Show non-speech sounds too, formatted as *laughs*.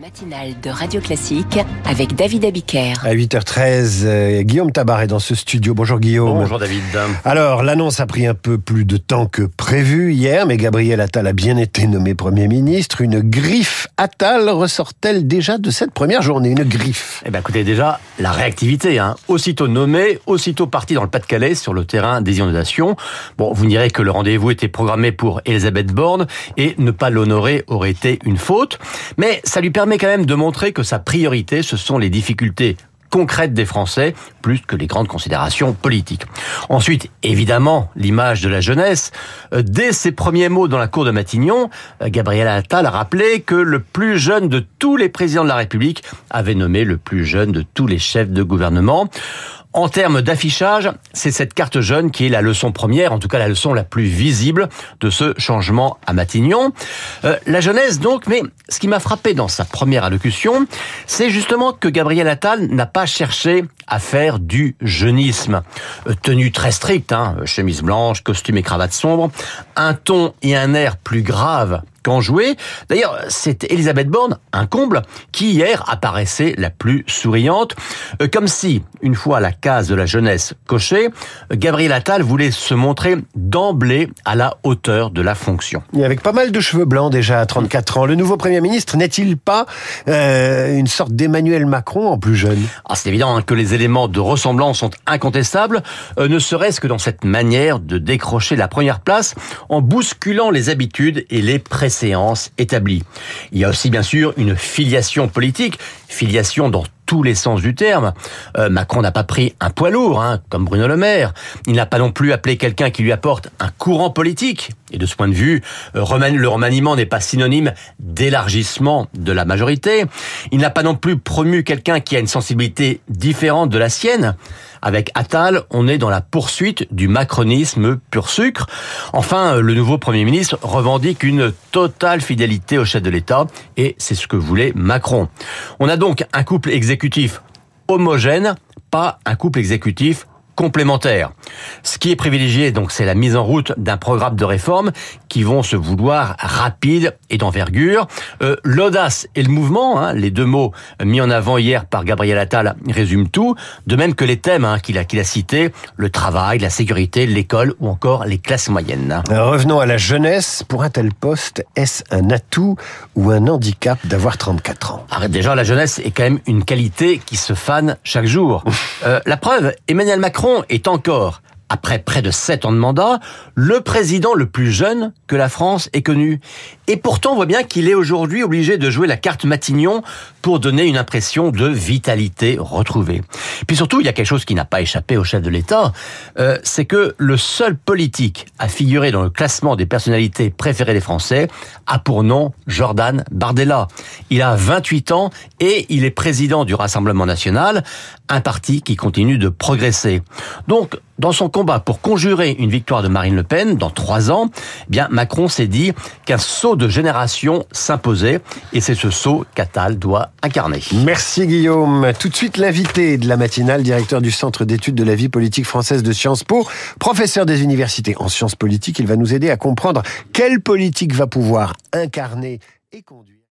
matinale de Radio Classique avec David Abiker. À 8h13, euh, Guillaume Tabar est dans ce studio. Bonjour Guillaume. Bonjour David. Alors, l'annonce a pris un peu plus de temps que prévu hier, mais Gabriel Attal a bien été nommé Premier ministre. Une griffe Attal ressort-elle déjà de cette première journée? Une griffe Eh bien écoutez, déjà, la réactivité. Hein. Aussitôt nommé, aussitôt parti dans le Pas-de-Calais sur le terrain des inondations. Bon, vous direz que le rendez-vous était programmé pour Elisabeth Borne et ne pas l'honorer aurait été une faute. Mais ça lui permet quand même de montrer que sa priorité, ce sont les difficultés concrètes des Français, plus que les grandes considérations politiques. Ensuite, évidemment, l'image de la jeunesse. Euh, dès ses premiers mots dans la cour de Matignon, euh, Gabriel Attal a rappelé que le plus jeune de tous les présidents de la République avait nommé le plus jeune de tous les chefs de gouvernement. En termes d'affichage, c'est cette carte jaune qui est la leçon première, en tout cas la leçon la plus visible de ce changement à Matignon. Euh, la jeunesse donc, mais ce qui m'a frappé dans sa première allocution, c'est justement que Gabriel Attal n'a pas cherché à faire du jeunisme. Euh, tenue très stricte, hein, chemise blanche, costume et cravate sombre, un ton et un air plus grave jouer. D'ailleurs, c'est Elisabeth Borne, un comble, qui hier apparaissait la plus souriante, euh, comme si, une fois la case de la jeunesse cochée, Gabriel Attal voulait se montrer d'emblée à la hauteur de la fonction. Et avec pas mal de cheveux blancs déjà à 34 ans, le nouveau Premier ministre n'est-il pas euh, une sorte d'Emmanuel Macron en plus jeune? Ah, C'est évident hein, que les éléments de ressemblance sont incontestables, euh, ne serait-ce que dans cette manière de décrocher la première place en bousculant les habitudes et les précédents séance établie. Il y a aussi bien sûr une filiation politique, filiation dans tous les sens du terme. Euh, Macron n'a pas pris un poids lourd, hein, comme Bruno Le Maire. Il n'a pas non plus appelé quelqu'un qui lui apporte un courant politique. Et de ce point de vue, euh, le remaniement n'est pas synonyme d'élargissement de la majorité. Il n'a pas non plus promu quelqu'un qui a une sensibilité différente de la sienne. Avec Attal, on est dans la poursuite du macronisme pur sucre. Enfin, le nouveau Premier ministre revendique une totale fidélité au chef de l'État, et c'est ce que voulait Macron. On a donc un couple exécutif homogène, pas un couple exécutif complémentaires. Ce qui est privilégié, donc, c'est la mise en route d'un programme de réformes qui vont se vouloir rapides et d'envergure. Euh, L'audace et le mouvement, hein, les deux mots mis en avant hier par Gabriel Attal, résument tout. De même que les thèmes hein, qu'il a, qu'il a cités, le travail, la sécurité, l'école ou encore les classes moyennes. Revenons à la jeunesse. Pour un tel poste, est-ce un atout ou un handicap d'avoir 34 ans? Arrête, Déjà, la jeunesse est quand même une qualité qui se fane chaque jour. *laughs* Euh, la preuve, Emmanuel Macron est encore après près de sept ans de mandat, le président le plus jeune que la France ait connu. Et pourtant, on voit bien qu'il est aujourd'hui obligé de jouer la carte Matignon pour donner une impression de vitalité retrouvée. Puis surtout, il y a quelque chose qui n'a pas échappé au chef de l'État, euh, c'est que le seul politique à figurer dans le classement des personnalités préférées des Français a pour nom Jordan Bardella. Il a 28 ans et il est président du Rassemblement national, un parti qui continue de progresser. Donc, dans son combat pour conjurer une victoire de Marine Le Pen dans trois ans, eh bien Macron s'est dit qu'un saut de génération s'imposait et c'est ce saut qu'Attal doit incarner. Merci Guillaume. Tout de suite l'invité de la matinale, directeur du Centre d'études de la vie politique française de Sciences Po, professeur des universités en sciences politiques, il va nous aider à comprendre quelle politique va pouvoir incarner et conduire